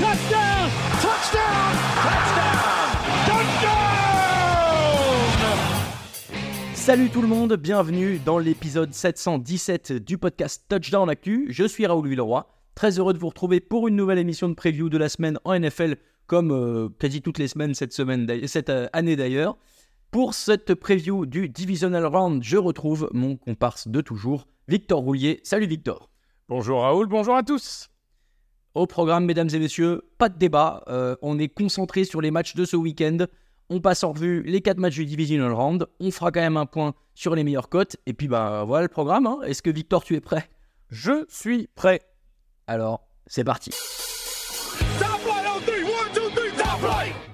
Touchdown, touchdown, touchdown, touchdown. Salut tout le monde, bienvenue dans l'épisode 717 du podcast Touchdown Actu. Je suis Raoul Villeroy, très heureux de vous retrouver pour une nouvelle émission de preview de la semaine en NFL, comme euh, quasi toutes les semaines cette, semaine, cette euh, année d'ailleurs. Pour cette preview du Divisional Round, je retrouve mon comparse de toujours, Victor Roulier. Salut Victor. Bonjour Raoul, bonjour à tous. Au programme, mesdames et messieurs, pas de débat. euh, on est concentré sur les matchs de ce week-end. On passe en revue les quatre matchs du Divisional Round. On fera quand même un point sur les meilleures cotes. Et puis, bah voilà le programme. hein. Est-ce que Victor, tu es prêt? Je suis prêt. Alors, c'est parti.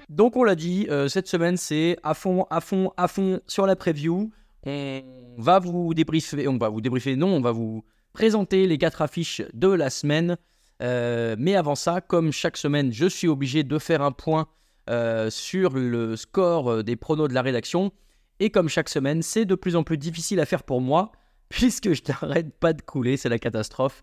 Donc, on l'a dit, euh, cette semaine, c'est à fond, à fond, à fond sur la preview. On va vous débriefer, on va vous débriefer, non, on va vous présenter les quatre affiches de la semaine. Euh, mais avant ça, comme chaque semaine, je suis obligé de faire un point euh, sur le score euh, des pronos de la rédaction. Et comme chaque semaine, c'est de plus en plus difficile à faire pour moi, puisque je n'arrête pas de couler, c'est la catastrophe.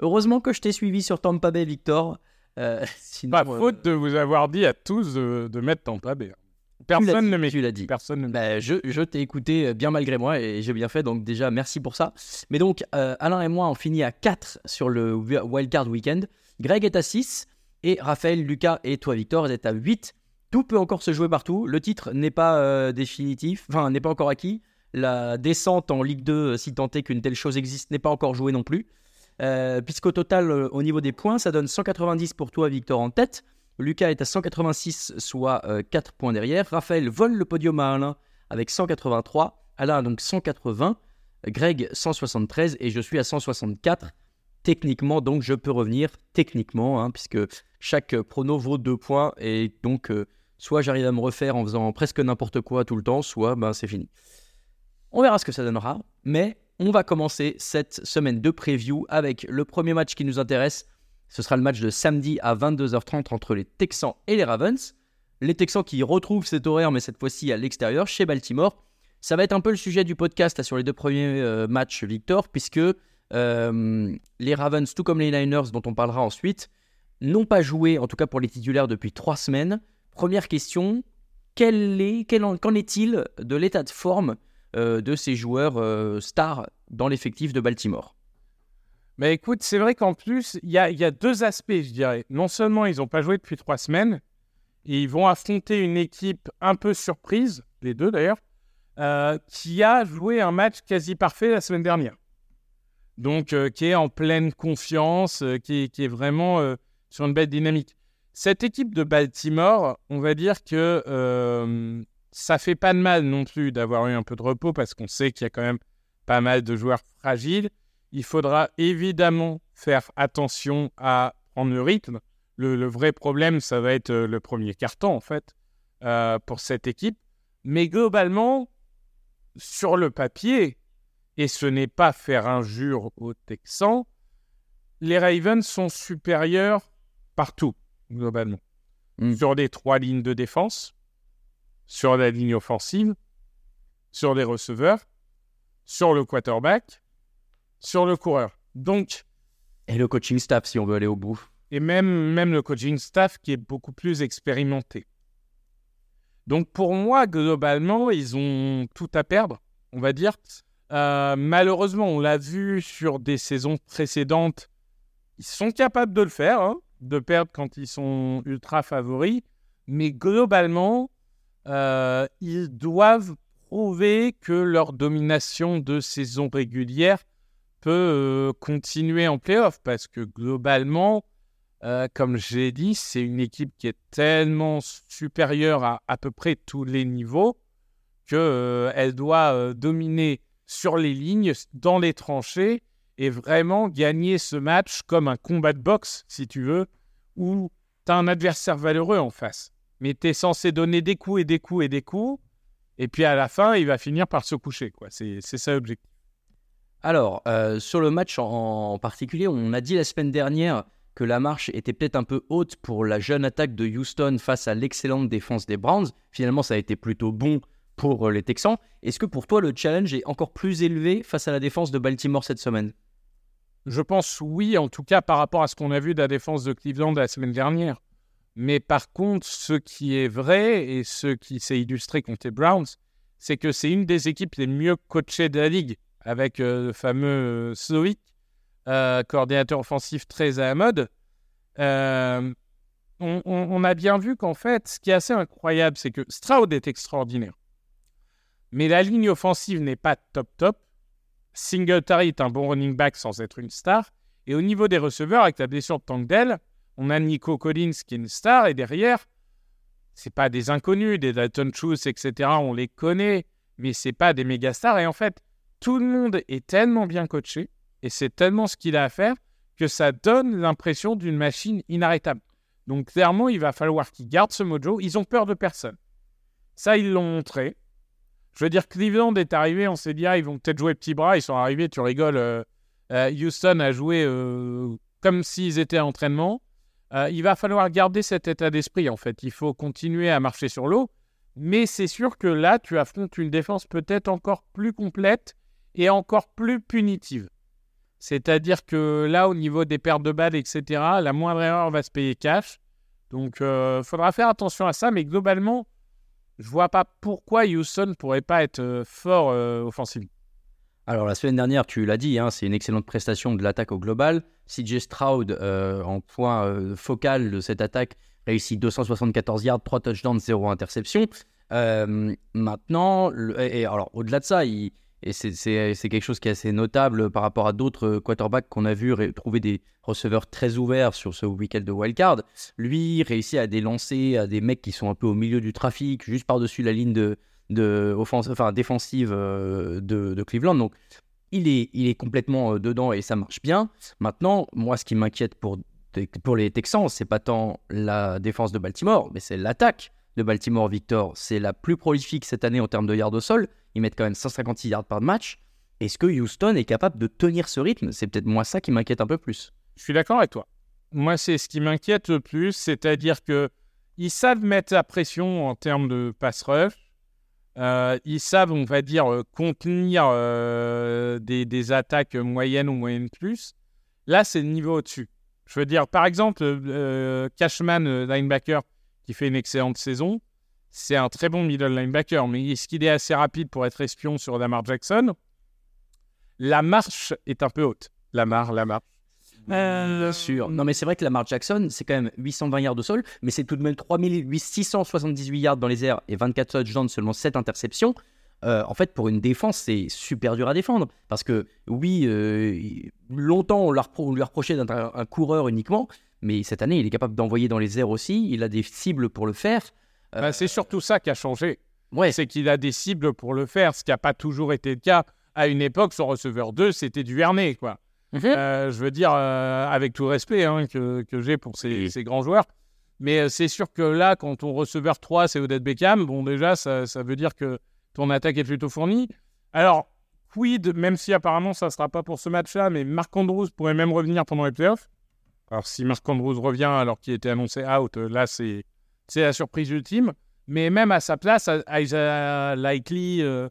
Heureusement que je t'ai suivi sur Tampa Bay, Victor. Sinon, Pas faute de vous avoir dit à tous de, de mettre Tampa Bay. Tu Personne ne Tu m'écoute. l'as dit. Personne ne. Bah, je je t'ai écouté euh, bien malgré moi et j'ai bien fait, donc déjà merci pour ça. Mais donc, euh, Alain et moi, on finit à 4 sur le wi- Wildcard Weekend. Greg est à 6 et Raphaël, Lucas et toi, Victor, vous êtes à 8. Tout peut encore se jouer partout. Le titre n'est pas euh, définitif, enfin, n'est pas encore acquis. La descente en Ligue 2, euh, si tant est qu'une telle chose existe, n'est pas encore jouée non plus. Euh, Puisqu'au total, au niveau des points, ça donne 190 pour toi, Victor, en tête. Lucas est à 186, soit 4 points derrière. Raphaël vole le podium à Alain avec 183. Alain donc 180. Greg 173 et je suis à 164. Techniquement, donc je peux revenir techniquement, hein, puisque chaque prono vaut 2 points et donc euh, soit j'arrive à me refaire en faisant presque n'importe quoi tout le temps, soit ben, c'est fini. On verra ce que ça donnera, mais on va commencer cette semaine de preview avec le premier match qui nous intéresse. Ce sera le match de samedi à 22h30 entre les Texans et les Ravens. Les Texans qui retrouvent cet horaire, mais cette fois-ci à l'extérieur, chez Baltimore. Ça va être un peu le sujet du podcast sur les deux premiers euh, matchs, Victor, puisque euh, les Ravens, tout comme les Niners, dont on parlera ensuite, n'ont pas joué, en tout cas pour les titulaires, depuis trois semaines. Première question, qu'en est-il de l'état de forme euh, de ces joueurs stars dans l'effectif de Baltimore? Mais écoute, c'est vrai qu'en plus, il y a, deux aspects, je dirais. Non seulement ils n'ont pas joué depuis trois semaines, et ils vont affronter une équipe un peu surprise, les deux d'ailleurs, euh, qui a joué un match quasi parfait la semaine dernière. Donc, euh, qui est en pleine confiance, euh, qui, est- qui est vraiment sur une belle dynamique. Cette équipe de Baltimore, on va dire que ça fait pas de mal non plus d'avoir eu un peu de repos parce qu'on sait qu'il y a quand même pas mal de joueurs fragiles. Il faudra évidemment faire attention à prendre le rythme. Le, le vrai problème, ça va être euh, le premier carton, en fait, euh, pour cette équipe. Mais globalement, sur le papier, et ce n'est pas faire injure aux Texans, les Ravens sont supérieurs partout, globalement. Mm. Sur les trois lignes de défense, sur la ligne offensive, sur les receveurs, sur le quarterback, sur le coureur. Donc, Et le coaching staff, si on veut aller au bout. et même, même le coaching staff qui est beaucoup plus expérimenté. Donc pour moi, globalement, ils ont tout à perdre, on va dire. Euh, malheureusement, on l'a vu sur des saisons précédentes, ils sont capables de le faire, hein, de perdre quand ils sont ultra favoris, mais globalement, euh, ils doivent prouver que leur domination de saison régulière peut euh, continuer en playoff, parce que globalement, euh, comme j'ai dit, c'est une équipe qui est tellement supérieure à à peu près tous les niveaux qu'elle doit euh, dominer sur les lignes, dans les tranchées, et vraiment gagner ce match comme un combat de boxe, si tu veux, où tu as un adversaire valeureux en face. Mais tu es censé donner des coups et des coups et des coups, et puis à la fin, il va finir par se coucher. quoi. C'est ça l'objectif. Alors, euh, sur le match en, particulier, on a dit la semaine dernière que la marche était peut-être un peu haute pour la jeune attaque de Houston face à l'excellente défense des Browns. Finalement, ça a été plutôt bon pour euh, les Texans. Est-ce que pour toi, le challenge est encore plus élevé face à la défense de Baltimore cette semaine? Je pense oui, en tout cas par rapport à ce qu'on a vu de la défense de Cleveland la semaine dernière. Mais par contre, ce qui est vrai et ce qui s'est illustré contre les Browns, c'est que c'est une des équipes les mieux coachées de la ligue, avec euh, le fameux euh, Slowick, euh, coordinateur offensif très à la mode. On, a bien vu qu'en fait, ce qui est assez incroyable, c'est que Stroud est extraordinaire. Mais la ligne offensive n'est pas top top. Singletary est un bon running back sans être une star. Et au niveau des receveurs, avec la blessure de Tank Dell, on a Nico Collins qui est une star. Et derrière, c'est pas des inconnus, des Dalton Schultz, etc. On les connaît, mais c'est pas des méga stars. Et en fait, tout le monde est tellement bien coaché et c'est tellement ce qu'il a à faire que ça donne l'impression d'une machine inarrêtable. Donc clairement, il va falloir qu'ils gardent ce mojo. Ils ont peur de personne. Ça, ils l'ont montré. Je veux dire, Cleveland est arrivé, on s'est dit, ah, ils vont peut-être jouer petit bras. Ils sont arrivés, tu rigoles. euh, euh, Houston a joué euh, comme s'ils étaient à entraînement. Il va falloir garder cet état d'esprit, en fait. Il faut continuer à marcher sur l'eau. Mais c'est sûr que là, tu affrontes une défense peut-être encore plus complète et encore plus punitive. C'est-à-dire que là, au niveau des pertes de balles, etc., la moindre erreur va se payer cash. Donc, il faudra faire attention à ça. Mais globalement, je vois pas pourquoi Houston pourrait pas être euh, fort euh, offensivement. Alors la semaine dernière, tu l'as dit, hein, c'est une excellente prestation de l'attaque au global. CJ Stroud, euh, en point euh, focal de cette attaque, réussit 274 yards, 3 touchdowns, 0 interception. Euh, maintenant, et, et alors au-delà de ça, il- et c'est- c'est quelque chose qui est assez notable par rapport à d'autres euh, quarterbacks qu'on a vu trouver des receveurs très ouverts sur ce week-end de wildcard. Lui réussit à des lancers à des mecs qui sont un peu au milieu du trafic, juste par-dessus la ligne de, de enfin, défensive euh, de, de Cleveland. Donc, il est, il est complètement euh, dedans et ça marche bien. Maintenant, moi, ce qui m'inquiète pour, pour les Texans, c'est pas tant la défense de Baltimore, mais c'est l'attaque de Baltimore, Victor. C'est la plus prolifique cette année en termes de yards au sol. Ils mettent quand même 156 yards par match. Est-ce que Houston est capable de tenir ce rythme? C'est peut-être moi ça qui m'inquiète un peu plus. Je suis d'accord avec toi. Moi, c'est ce qui m'inquiète le plus, c'est-à-dire que ils savent mettre la pression en termes de pass rush. Euh, ils savent, on va dire, euh, contenir euh, des, attaques moyennes ou moyennes plus. Là, c'est le niveau au-dessus. Je veux dire, par exemple, Cashman, linebacker, qui fait une excellente saison, c'est un très bon middle linebacker, mais est-ce qu'il est assez rapide pour être espion sur Lamar Jackson? La marche est un peu haute. La marche, la marche. Bien sûr. Non, mais c'est vrai que Lamar Jackson, c'est quand même 820 yards au sol, mais c'est tout de même 3678 yards dans les airs et 24 touchdowns, seulement 7 interceptions. Euh, en fait, pour une défense, c'est super dur à défendre. Parce que, oui, euh, longtemps, on, on lui a reproché d'être un coureur uniquement, mais cette année, il est capable d'envoyer dans les airs aussi. Il a des cibles pour le faire. Euh, Bah, c'est surtout ça qui a changé. ouais, C'est qu'il a des cibles pour le faire, ce qui n'a pas toujours été le cas. À une époque, son receveur 2, c'était du Vernet, quoi. Mhm. Euh, je veux dire, euh, avec tout respect hein, que, que j'ai pour ces, ces grands joueurs. Mais c'est sûr que là, quand ton receveur 3, c'est Odette Beckham, bon, déjà, ça, ça veut dire que ton attaque est plutôt fournie. Alors, quid, même si apparemment ça ne sera pas pour ce match-là, mais Marc Andrews pourrait même revenir pendant les playoffs. Alors, si Marc Andrews revient alors qu'il était annoncé out, là, c'est c'est la surprise ultime. Mais même à sa place, Isaiah Likely euh,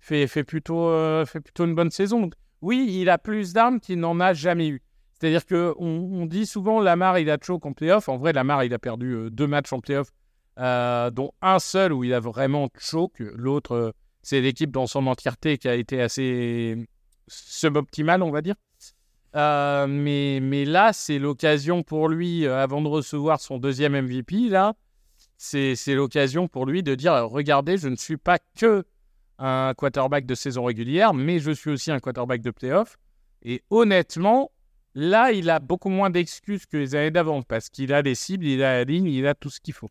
fait, fait, plutôt, euh, fait plutôt une bonne saison. Oui, il a plus d'armes qu'il n'en a jamais eu. C'est-à-dire qu'on on dit souvent Lamar, il a choke en playoff. En vrai, Lamar, il a perdu euh, deux matchs en playoff, dont un seul où il a vraiment choke. L'autre, c'est l'équipe dans son entièreté qui a été assez suboptimale, on va dire. Mais, mais là, c'est l'occasion pour lui, avant de recevoir son deuxième MVP, là, c'est l'occasion pour lui de dire regardez, je ne suis pas que un quarterback de saison régulière, mais je suis aussi un quarterback de playoff. Et honnêtement, là, il a beaucoup moins d'excuses que les années d'avant parce qu'il a les cibles, il a la ligne, il a tout ce qu'il faut.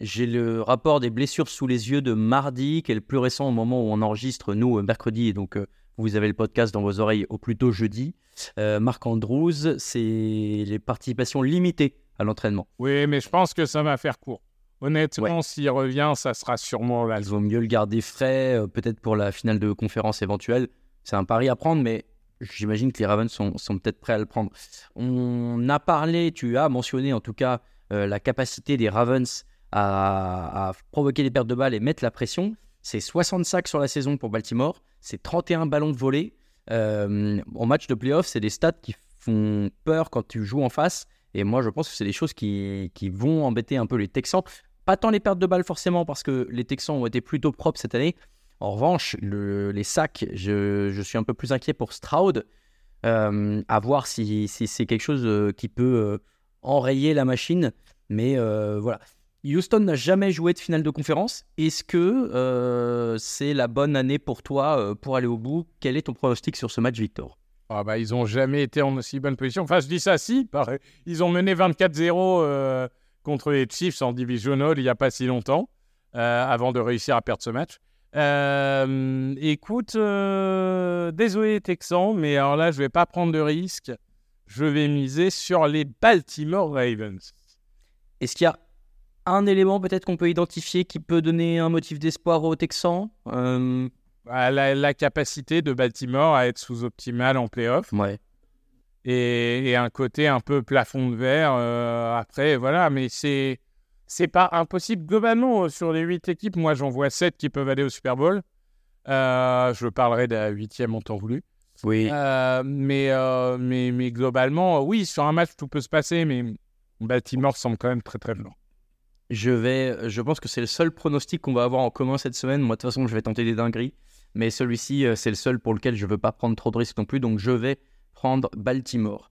J'ai le rapport des blessures sous les yeux de mardi, qui est le plus récent au moment où on enregistre, nous, mercredi. Et donc, euh, vous avez le podcast dans vos oreilles au plus tôt jeudi. Euh, Marc Andrews, c'est les participations limitées à l'entraînement. Oui, mais je pense que ça va faire court. Honnêtement, s'il revient, ça sera sûrement là. Il vaut mieux le garder frais, euh, peut-être pour la finale de conférence éventuelle. C'est un pari à prendre, mais j'imagine que les Ravens sont, sont peut-être prêts à le prendre. On a parlé, tu as mentionné en tout cas euh, la capacité des Ravens à, à provoquer des pertes de balles et mettre la pression. C'est 60 sacs sur la saison pour Baltimore, c'est 31 ballons de volée. Euh, en match de playoff, c'est des stats qui font peur quand tu joues en face. Et moi, je pense que c'est des choses qui, qui vont embêter un peu les Texans. Pas tant les pertes de balles forcément, parce que les Texans ont été plutôt propres cette année. En revanche, le- les sacs, je, suis un peu plus inquiet pour Stroud. Euh, à voir si, c'est quelque chose euh, qui peut euh, enrayer la machine. Mais voilà. Houston n'a jamais joué de finale de conférence. Est-ce que c'est la bonne année pour toi pour aller au bout? Quel est ton pronostic sur ce match, Victor? Ah bah, ils ont jamais été en aussi bonne position. Enfin, je dis ça si. Ils ont mené 24-0 euh, contre les Chiefs en divisional il n'y a pas si longtemps, euh, avant de réussir à perdre ce match. Euh, écoute, euh, désolé les Texans, mais alors là, je vais pas prendre de risque. Je vais miser sur les Baltimore Ravens. Est-ce qu'il y a un élément peut-être qu'on peut identifier qui peut donner un motif d'espoir aux Texans Euh, Ah, La, la capacité de Baltimore à être sous-optimale en playoff. Ouais. Et, et un côté un peu plafond de verre euh, après voilà mais c'est c'est pas impossible globalement euh, sur les huit équipes moi j'en vois sept qui peuvent aller au Super Bowl Euh, je parlerai de la huitième en temps voulu Oui. Euh, mais, mais mais globalement oui sur un match tout peut se passer mais Baltimore semble quand même très très blanc Je vais, je pense que c'est le seul pronostic qu'on va avoir en commun cette semaine. Moi, de toute façon, je vais tenter des dingueries. Mais celui-ci, c'est le seul pour lequel je ne veux pas prendre trop de risques non plus. Donc, je vais prendre Baltimore.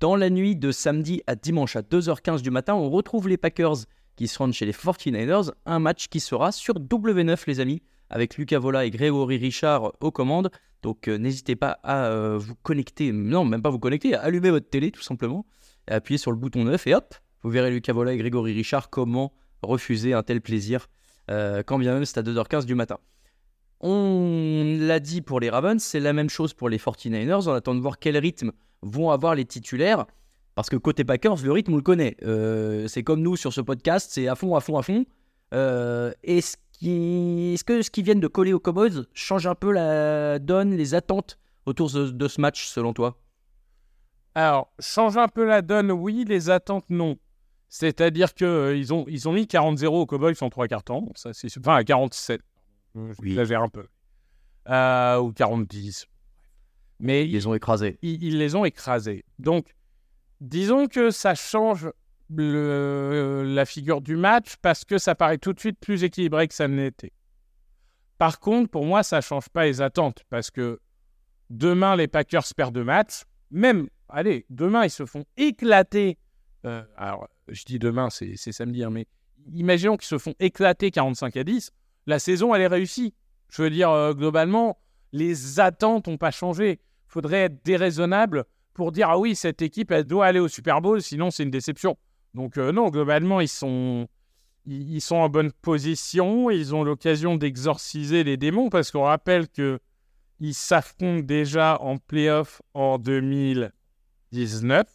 Dans la nuit de samedi à dimanche à 2h15 du matin, on retrouve les Packers qui se rendent chez les 49ers. Un match qui sera sur W9, les amis, avec Lucas Vola et Grégory Richard aux commandes. Donc, euh, n'hésitez pas à euh, vous connecter. Non, même pas vous connecter, à allumer votre télé, tout simplement. Et sur le bouton 9 et hop, vous verrez Lucas Vola et Grégory Richard comment refuser un tel plaisir, euh, quand bien même c'est à 2h15 du matin. On l'a dit pour les Ravens, c'est la même chose pour les 49ers. On attend de voir quel rythme vont avoir les titulaires. Parce que côté Packers, le rythme, on le connaît. Euh, c'est comme nous sur ce podcast, c'est à fond, à fond, à fond. Euh, Est-ce que ce qui viennent de coller aux Cowboys change un peu la donne, les attentes autour de, ce match, selon toi? Alors change un peu la donne oui les attentes non c'est-à-dire que euh, ont ils ont mis 40-0 aux Cowboys en trois quarts temps enfin à 47 Oui. j'exagère un peu Euh, ou 40-10 mais Ils les ont écrasés. ils, ils les ont écrasés. Donc, disons que ça change le- la figure du match parce que ça paraît tout de suite plus équilibré que ça ne l'était. Par contre, pour moi, ça ne change pas les attentes parce que demain, les Packers perdent deux matchs. Même, allez, demain, ils se font éclater. Euh, alors, je dis demain, c'est c'est samedi, hein, mais imaginons qu'ils se font éclater 45 à 10. La saison, elle est réussie. Je veux dire, euh, globalement, les attentes n'ont pas changé. Il faudrait être déraisonnable pour dire ah oui, cette équipe, elle doit aller au Super Bowl, sinon c'est une déception. Donc euh, non, globalement, ils sont, en bonne position. Ils ont l'occasion d'exorciser les démons parce qu'on rappelle que ils s'affrontent déjà en playoff en 2019,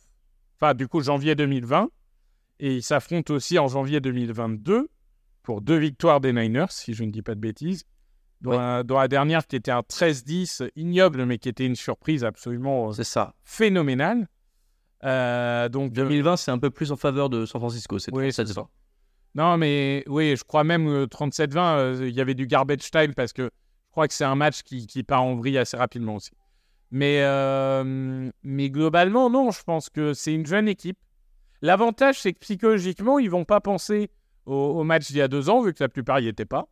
enfin du coup janvier 2020, et ils s'affrontent aussi en janvier 2022 pour deux victoires des Niners, si je ne dis pas de bêtises. Dans, la, dans la dernière, qui était un 13-10 ignoble, mais qui était une surprise absolument euh, C'est ça. phénoménale. Euh, donc, 2020, c'est un peu plus en faveur de San Francisco. Cette Oui, c'est saison. Non, mais oui, je crois même euh, 37-20, euh, il y avait du garbage time parce que je crois que c'est un match qui, qui part en vrille assez rapidement aussi. Mais, euh, mais globalement, non, je pense que c'est une jeune équipe. L'avantage, c'est que psychologiquement, ils vont pas penser au, au match d'il y a deux ans, vu que la plupart n'y étaient pas.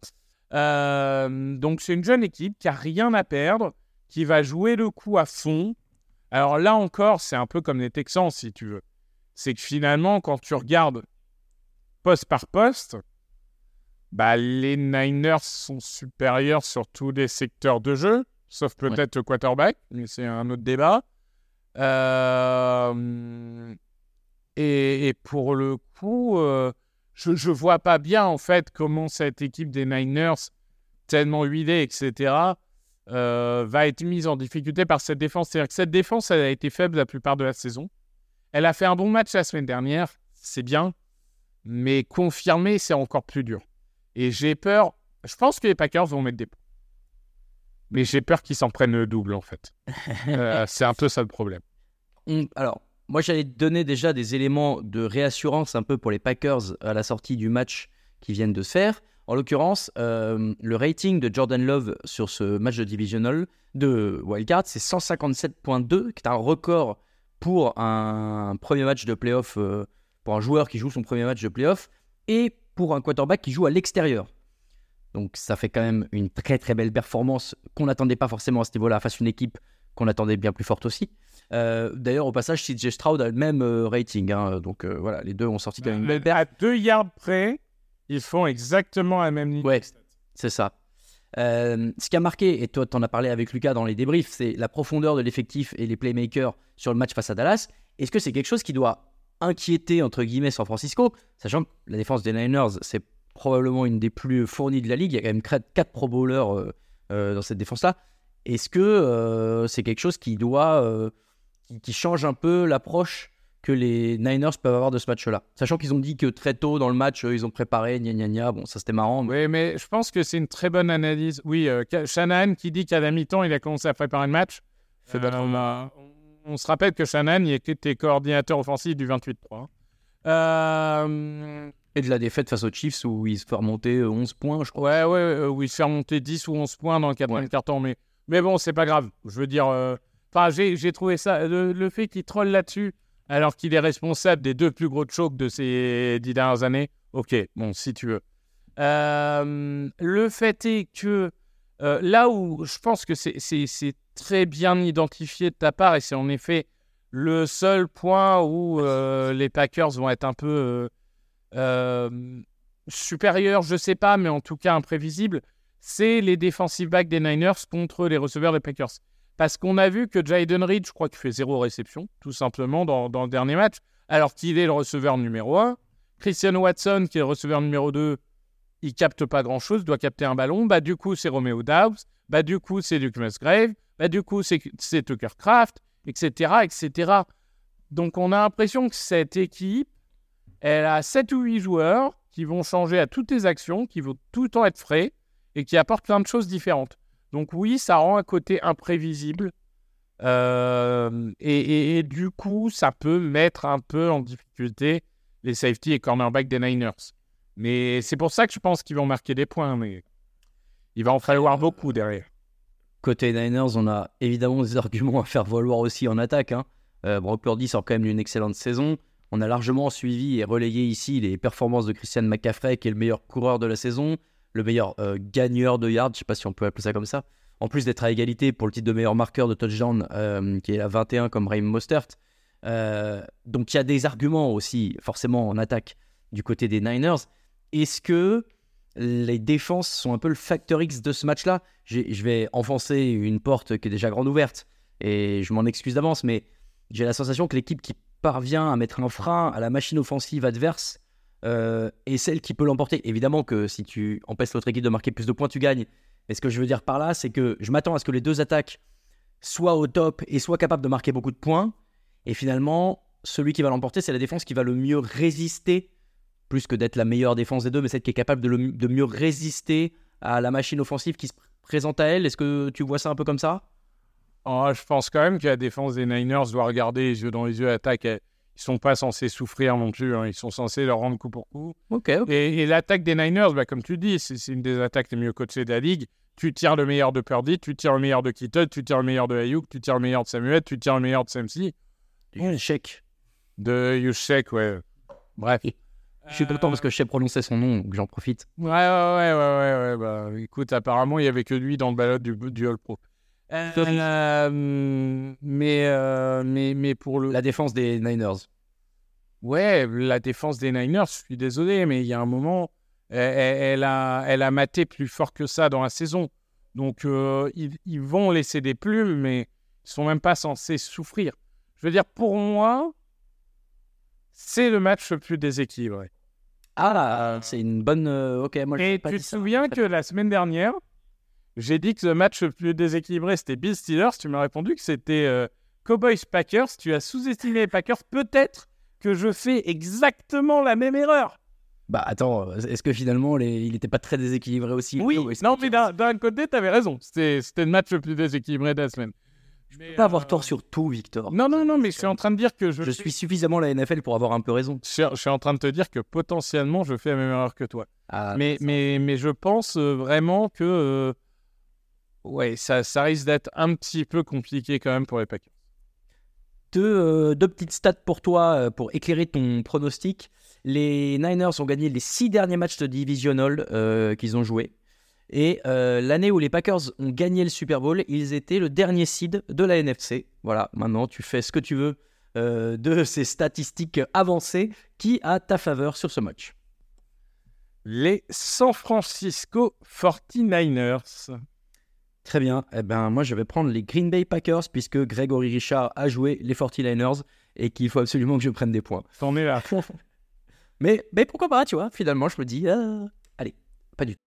Euh, donc, c'est une jeune équipe qui a rien à perdre, qui va jouer le coup à fond. Alors là encore, c'est un peu comme les Texans, si tu veux. C'est que finalement, quand tu regardes poste par poste, bah, les Niners sont supérieurs sur tous les secteurs de jeu, sauf peut-être le quarterback, mais c'est un autre débat. Euh, et, et pour le coup, euh, je ne vois pas bien en fait comment cette équipe des Niners, tellement huilée, etc., euh, va être mise en difficulté par cette défense. C'est-à-dire que cette défense, elle a été faible la plupart de la saison. Elle a fait un bon match la semaine dernière, c'est bien, mais confirmer, c'est encore plus dur. Et j'ai peur, je pense que les Packers vont mettre des points. Mais j'ai peur qu'ils s'en prennent le double, en fait. Euh, c'est un peu ça le problème. Alors, moi, j'allais donner déjà des éléments de réassurance un peu pour les Packers à la sortie du match qui viennent de se faire. En l'occurrence, euh, le rating de Jordan Love sur ce match de divisional de Wildcard, c'est 157.2, qui est un record pour un premier match de playoff, euh, pour un joueur qui joue son premier match de playoff, et pour un quarterback qui joue à l'extérieur. Donc ça fait quand même une très très belle performance qu'on n'attendait pas forcément à ce niveau-là face à une équipe qu'on attendait bien plus forte aussi. Euh, D'ailleurs, au passage, CJ Stroud a le même euh, rating. hein, donc euh, voilà, les deux ont sorti quand même Mais à deux yards près, ils font exactement la même ligne. Ouais, c'est ça. Euh, ce qui a marqué, et toi t'en as parlé avec Lucas dans les débriefs, c'est la profondeur de l'effectif et les playmakers sur le match face à Dallas. Est-ce que c'est quelque chose qui doit inquiéter, entre guillemets, San Francisco? Sachant que la défense des Niners, c'est probablement une des plus fournies de la ligue. Il y a quand même 4 pro bowlers euh, euh, dans cette défense-là. Est-ce que c'est quelque chose qui doit. Qui, qui change un peu l'approche que les Niners peuvent avoir de ce match-là Sachant qu'ils ont dit que très tôt dans le match, euh, ils ont préparé, gna gna gna. Bon, ça c'était marrant. mais- Oui, mais je pense que c'est une très bonne analyse. Oui, euh, Shanahan qui dit qu'à la mi-temps, il a commencé à préparer le match. Fait Euh, on, on se rappelle que Shanahan, il était coordinateur offensif du 28-3. hein. Euh, Et de la défaite face aux Chiefs où ils se font remonter euh, 11 points, je crois. ouais, ouais, euh, où il se fait remonter 10 ou 11 points dans le quatrième Ouais. carton. Mais, mais bon, c'est pas grave. Je veux dire, euh, enfin, j'ai trouvé ça. Le, fait qu'il troll là-dessus, alors qu'il est responsable des deux plus gros chocs de ces dix dernières années, ok, bon, si tu veux. Euh, le fait est que euh, là où je pense que c'est- très bien identifié de ta part, et c'est en effet le seul point où euh, les Packers vont être un peu supérieurs, je sais pas, mais en tout cas imprévisibles, c'est les defensive backs des Niners contre les receveurs des Packers. Parce qu'on a vu que Jaden Reed, je crois qu'il fait zéro réception, tout simplement, dans, le dernier match, alors qu'il est le receveur numéro 1. Christian Watson, qui est le receveur numéro 2, il capte pas grand-chose, doit capter un ballon. Bah, du coup, c'est Romeo Doubs. Bah, du coup, c'est Luke Musgrave. Bah, du coup, c'est c'est Tucker Craft, etc., etc. Donc, on a l'impression que cette équipe, elle a 7 ou 8 joueurs qui vont changer à toutes les actions, qui vont tout le temps être frais et qui apportent plein de choses différentes. Donc, oui, ça rend un côté imprévisible. Euh, et, et- et du coup, ça peut mettre un peu en difficulté les safety et cornerback des Niners. Mais c'est pour ça que je pense qu'ils vont marquer des points. Mais il va en falloir beaucoup derrière. Côté Niners, on a évidemment des arguments à faire valoir aussi en attaque. Hein. Euh, Brock Purdy sort quand même d'une excellente saison. On a largement suivi et relayé ici les performances de Christian McCaffrey, qui est le meilleur coureur de la saison, le meilleur euh, gagneur de yards, je sais pas si on peut appeler ça comme ça. En plus d'être à égalité pour le titre de meilleur marqueur de touchdown, euh, qui est à 21 comme Raheem Mostert. Euh, donc il y a des arguments aussi, forcément, en attaque du côté des Niners. Est-ce que les défenses sont un peu le facteur X de ce match-là? Je vais enfoncer une porte qui est déjà grande ouverte et je m'en excuse d'avance, mais j'ai la sensation que l'équipe qui parvient à mettre un frein à la machine offensive adverse euh, est celle qui peut l'emporter. Évidemment que si tu empêches l'autre équipe de marquer plus de points, tu gagnes. Mais ce que je veux dire par là, c'est que je m'attends à ce que les deux attaques soient au top et soient capables de marquer beaucoup de points. Et finalement, celui qui va l'emporter, c'est la défense qui va le mieux résister, plus que d'être la meilleure défense des deux, mais celle qui est capable de, mieux résister à la machine offensive qui se pr- présente à elle. Est-ce que tu vois ça un peu comme ça? Oh, je pense quand même que la défense des Niners doit regarder les yeux dans les yeux l'attaque. Ils ils sont pas censés souffrir non plus. hein. Ils sont censés leur rendre coup pour coup. Et, et l'attaque des Niners, bah, comme tu dis, c'est une des attaques les mieux coachées de la ligue. Tu tires le meilleur de Purdy, tu tires le meilleur de Kittle, tu tires le meilleur de Ayuk, tu tires le meilleur de Samuel, tu tires le meilleur de Samsi, Échec. de Yushek, ouais. Bref. Je suis content parce que je sais prononcer son nom, donc j'en profite. Ouais, ouais, ouais, ouais, ouais, ouais. Bah, écoute, apparemment, il n'y avait que lui dans le ballot du, du All Pro. Euh, mais, euh, mais, mais pour le. La défense des Niners. Ouais, la défense des Niners, je suis désolé, mais il y a un moment, elle, a, elle a maté plus fort que ça dans la saison. Donc, euh, ils, ils vont laisser des plumes, mais ils sont même pas censés souffrir. Je veux dire, pour moi, c'est le match le plus déséquilibré. Ah, c'est une bonne. ok, moi je Et pas tu te ça. souviens que la semaine dernière, j'ai dit que le match le plus déséquilibré, c'était Bill Steelers. Tu m'as répondu que c'était euh, Cowboys Packers. Tu as sous-estimé les Packers. Peut-être que je fais exactement la même erreur. Bah attends, est-ce que finalement les... il n'était pas très déséquilibré aussi Oui, Cowboys non, mais d'un côté, tu avais raison. C'était le match le plus déséquilibré de la semaine. Tu peux pas avoir tort sur tout, Victor. Non, non, non, mais je suis en train de dire que je, Je suis suffisamment la NFL pour avoir un peu raison. Je suis, je en train de te dire que potentiellement, je fais la même erreur que toi. Ah, mais, mais, mais je pense euh, vraiment que euh, ouais, ça, ça risque d'être un petit peu compliqué quand même pour les Packers. Deux, euh, deux petites stats pour toi euh, pour éclairer ton pronostic. Les Niners ont gagné les six derniers matchs de divisional euh, qu'ils ont joués. Et euh, l'année où les Packers ont gagné le Super Bowl, ils étaient le dernier seed de la NFC. Voilà, maintenant tu fais ce que tu veux euh, de ces statistiques avancées. Qui a ta faveur sur ce match? Les San Francisco 49ers. Très bien. Eh ben, moi, je vais prendre les Green Bay Packers puisque Gregory Richard a joué les 49ers et qu'il faut absolument que je prenne des points. T'en es là. Mais, mais pourquoi pas, tu vois Finalement, je me dis, ah, allez, pas du tout.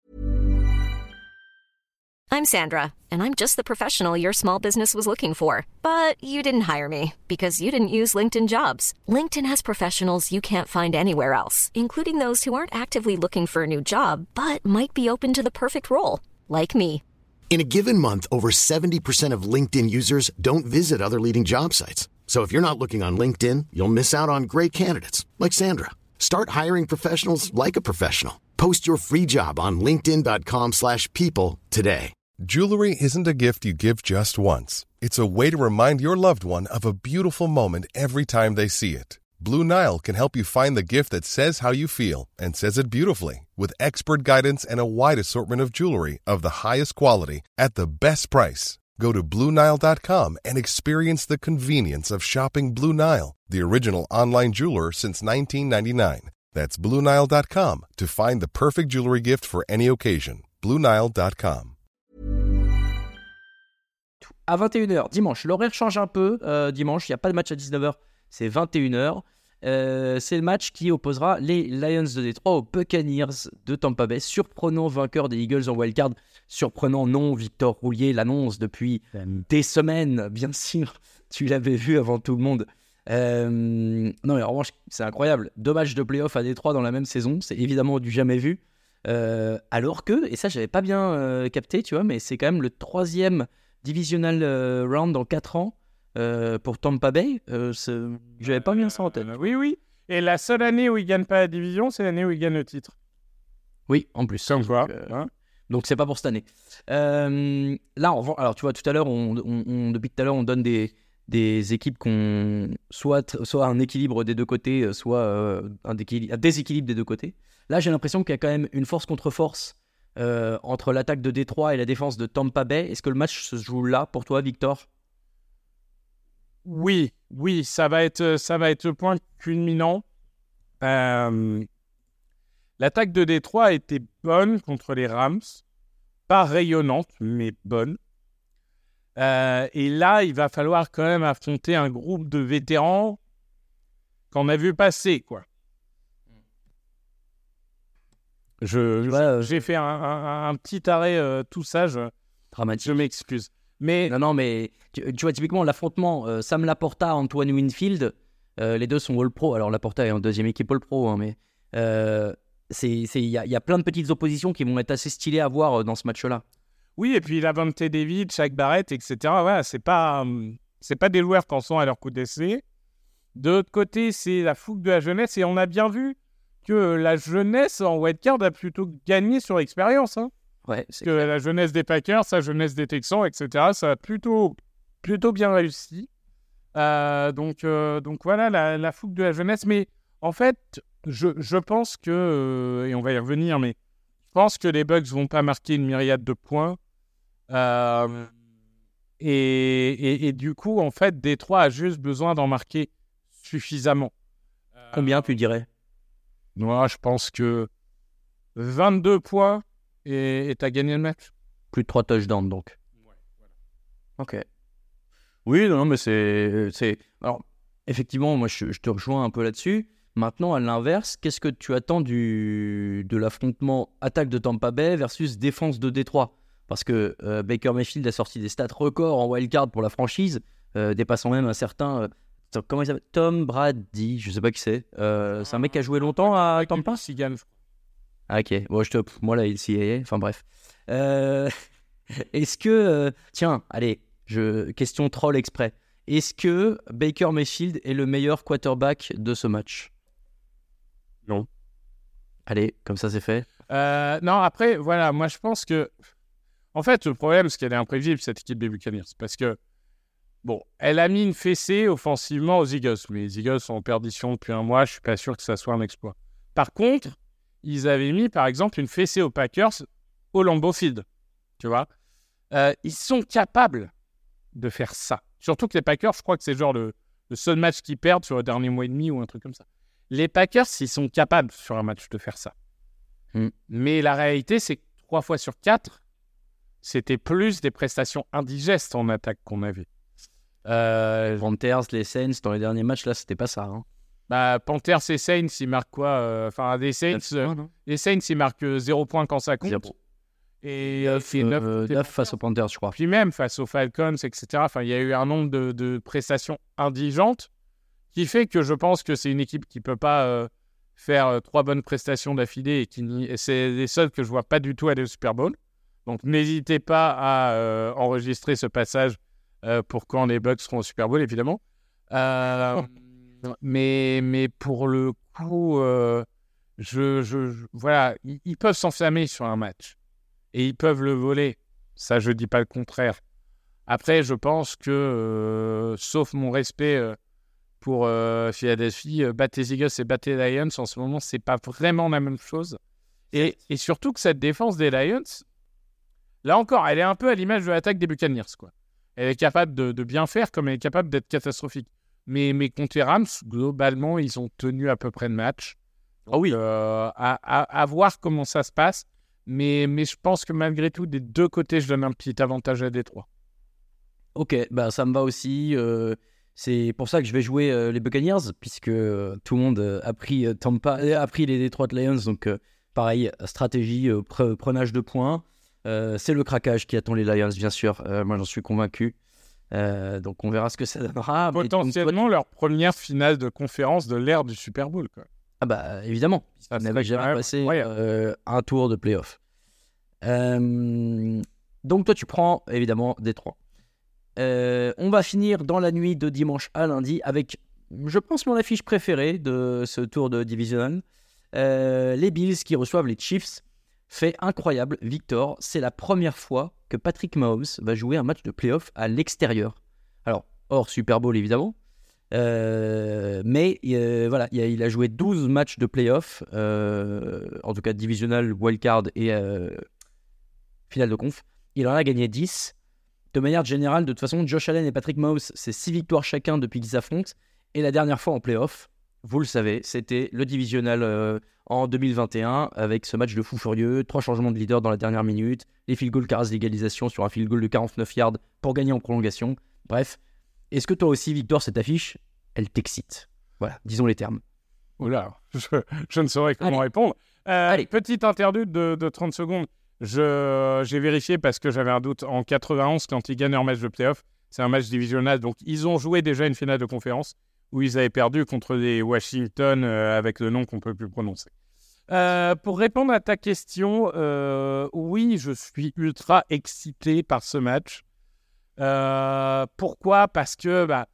I'm Sandra, and I'm just the professional your small business was looking for. But you didn't hire me because you didn't use LinkedIn jobs. LinkedIn has professionals you can't find anywhere else, including those who aren't actively looking for a new job but might be open to the perfect role, like me. In a given month, over 70% of LinkedIn users don't visit other leading job sites. So if you're not looking on LinkedIn, you'll miss out on great candidates like Sandra. Start hiring professionals like a professional. Post your free job on linkedin.com/people today. Jewelry isn't a gift you give just once. It's a way to remind your loved one of a beautiful moment every time they see it. Blue Nile can help you find the gift that says how you feel and says it beautifully with expert guidance and a wide assortment of jewelry of the highest quality at the best price. Go to BlueNile.com and experience the convenience of shopping Blue Nile, the original online jeweler since 1999. That's BlueNile.com to find the perfect jewelry gift for any occasion. BlueNile.com. À 21h, dimanche. L'horaire change un peu. euh, dimanche, il n'y a pas de match à 19h. C'est 21h. Euh, c'est le match qui opposera les Lions de Détroit aux Buccaneers de Tampa Bay. Surprenant vainqueur des Eagles en wildcard. Surprenant non, Victor Roulier l'annonce depuis des semaines, bien sûr. Tu l'avais vu avant tout le monde. Euh, non, mais en revanche, c'est incroyable. Deux matchs de playoff à Détroit dans la même saison. C'est évidemment du jamais vu. Euh, alors que, et ça, j'avais pas bien euh, capté, tu vois, mais c'est quand même le troisième divisional round en 4 ans euh, pour Tampa Bay. Euh, j'avais pas bien ça en tête. Euh, oui, oui. Et la seule année où ils gagnent pas la division, c'est l'année où ils gagnent le titre. Oui, en plus. Comme quoi. Donc, euh, hein. Donc c'est pas pour cette année. Euh, là, alors tu vois, tout à l'heure, on, on- on- depuis tout à l'heure, on donne des, des équipes qu'on soit soit un équilibre des deux côtés, soit euh, un, déséquilibre des deux côtés. Là, j'ai l'impression qu'il y a quand même une force contre force euh, entre l'attaque de Détroit et la défense de Tampa Bay. Est-ce que le match se joue là pour toi, Victor? Oui, oui, ça va être, ça va être le point culminant. Euh, L'attaque de Détroit était bonne contre les Rams, pas rayonnante, mais bonne. Euh, et là, il va falloir quand même affronter un groupe de vétérans qu'on a vu passer, quoi. Je, Ouais, euh, j'ai fait un, un- un petit arrêt euh, tout ça, je, Dramatique. je m'excuse. Mais Non, non, mais tu, tu vois, typiquement, l'affrontement euh, Sam Laporta, Antoine Winfield, euh, les deux sont All Pro. Alors, Laporta est en deuxième équipe All Pro, hein, mais euh, il y, a- y a plein de petites oppositions qui vont être assez stylées à voir euh, dans ce match-là. Oui, et puis Lavante David, Shaq Barrett, etc. Voilà, c'est pas, c'est pas des joueurs qui en sont à leur coup d'essai. De l'autre côté, c'est la fougue de la jeunesse. Et on a bien vu que la jeunesse en wildcard a plutôt gagné sur l'expérience. Hein. Ouais, Parce que la jeunesse des Packers, la jeunesse des Texans, etc., ça a plutôt, plutôt bien réussi. Euh, donc, euh, donc voilà, la, la, fougue de la jeunesse. Mais en fait, je, je pense que, euh, et on va y revenir, mais je pense que les Bucks vont pas marquer une myriade de points. Euh, et, et, et, du coup, en fait, Détroit a juste besoin d'en marquer suffisamment. Combien tu dirais? Moi, je pense que 22 points et tu as gagné le match? Plus de 3 touchdowns, donc. Ouais, voilà. Ok. Oui, non, mais c'est. c'est... Alors, effectivement, moi, je, je te rejoins un peu là-dessus. Maintenant, à l'inverse, qu'est-ce que tu attends du, de l'affrontement attaque de Tampa Bay versus défense de Détroit? Parce que euh, Baker Mayfield a sorti des stats records en wildcard pour la franchise, euh, dépassant même un certain. Euh, comment il s'appelle? Tom Brady, je sais pas qui c'est. Euh, c'est un mec qui a joué longtemps à Tampa? Sigan. Ah, ok, bon, je te. Moi, là, il CAA, enfin bref. Euh, Est-ce que. Tiens, allez, je... question troll exprès. Est-ce que Baker Mayfield est le meilleur quarterback de ce match? Non. Allez, comme ça c'est fait. Euh, non, après, voilà, moi je pense que. En fait, le problème, c'est qu'elle est imprévisible, cette équipe des Buccaneers. Parce que, bon, elle a mis une fessée offensivement aux Eagles. Mais les Eagles sont en perdition depuis un mois, je suis pas sûr que ça soit un exploit. Par contre, ils avaient mis, par exemple, une fessée aux Packers au Lambeau Field. Tu vois euh, Ils sont capables de faire ça. Surtout que les Packers, je crois que c'est genre le, le seul match qu'ils perdent sur le dernier mois et demi ou un truc comme ça. Les Packers, ils sont capables sur un match de faire ça. Mm. Mais la réalité, c'est que trois fois sur quatre, c'était plus des prestations indigestes en attaque qu'on avait. Euh, Panthers, les Saints, dans les derniers matchs, là, c'était pas ça. Hein. Bah, Panthers et Saints, ils marquent quoi euh, Enfin, des Saints, euh, les Saints, ils marquent 0 points quand ça compte. Zéro. Et euh, c'est Euh, 9 neuf face aux Panthers, je crois. Puis même face aux Falcons, etc. Enfin, il y a eu un nombre de, de prestations indigentes qui fait que je pense que c'est une équipe qui peut pas euh, faire euh, trois bonnes prestations d'affilée et qui c'est les seuls que je vois pas du tout aller au Super Bowl. Donc n'hésitez pas à euh, enregistrer ce passage euh, pour quand les Bucks seront au Super Bowl, évidemment. Mais, pour le coup, euh, je, voilà, ils, peuvent s'enflammer sur un match et ils peuvent le voler. Ça, je dis pas le contraire. Après, je pense que, euh, sauf mon respect euh, pour Philadelphie, battre les et battre Lions, en ce moment, c'est pas vraiment la même chose. Et, surtout que cette défense des Lions, là encore, elle est un peu à l'image de l'attaque des Buccaneers. Quoi. Elle est capable de bien faire comme elle est capable d'être catastrophique. Mais, mais contre les Rams, globalement, ils ont tenu à peu près le match. Ah oui. Euh, à, à- à voir comment ça se passe. Mais, mais je pense que malgré tout, des deux côtés, je donne un petit avantage à Détroit. Ok, bah ça me va aussi. euh, c'est pour ça que je vais jouer euh, les Buccaneers, puisque tout le monde a pris Tampa, a pris les Detroit Lions. Donc pareil, stratégie, pre- prenage de points. C'est le craquage qui attend les Lions, bien sûr. Moi, j'en suis convaincu. Euh, donc on verra ce que ça donnera. Potentiellement leur première finale de conférence de l'ère du Super Bowl. Quoi. Ah bah évidemment, Ça, c'est n'avait jamais passé euh, un tour de playoff. Euh, donc toi tu prends évidemment Détroit. On va finir dans la nuit de dimanche à lundi avec, je pense, mon affiche préférée de ce tour de divisional. Euh, les Bills qui reçoivent les Chiefs. Fait incroyable, Victor, c'est la première fois que Patrick Mahomes va jouer un match de playoff à l'extérieur. Alors, hors Super Bowl évidemment, euh, mais euh, voilà, il a, joué 12 matchs de playoff, euh, en tout cas divisional, wildcard et finale de conf. Il en a gagné 10. De manière générale, de toute façon, Josh Allen et Patrick Mahomes, c'est 6 victoires chacun depuis qu'ils s'affrontent. Et la dernière fois en playoff, vous le savez, c'était le divisional euh, en 2021 avec ce match de fou furieux, trois changements de leader dans la dernière minute, les field goal carrés d'égalisation sur un field goal de 49 yards pour gagner en prolongation. Bref, est-ce que toi aussi, Victor, cette affiche, elle t'excite? Voilà, disons les termes. Oula, je, je ne saurais comment Allez. répondre. Euh, Allez. Petite interlude de, de 30 secondes. J'ai vérifié parce que j'avais un doute. En 91, quand ils gagnent leur match de playoff, c'est un match divisional. Donc, ils ont joué déjà une finale de conférence où ils avaient perdu contre les Washington euh, avec le nom qu'on peut plus prononcer. Euh, pour répondre à ta question, euh, oui, je suis ultra excité par ce match. Pourquoi? Parce que bah,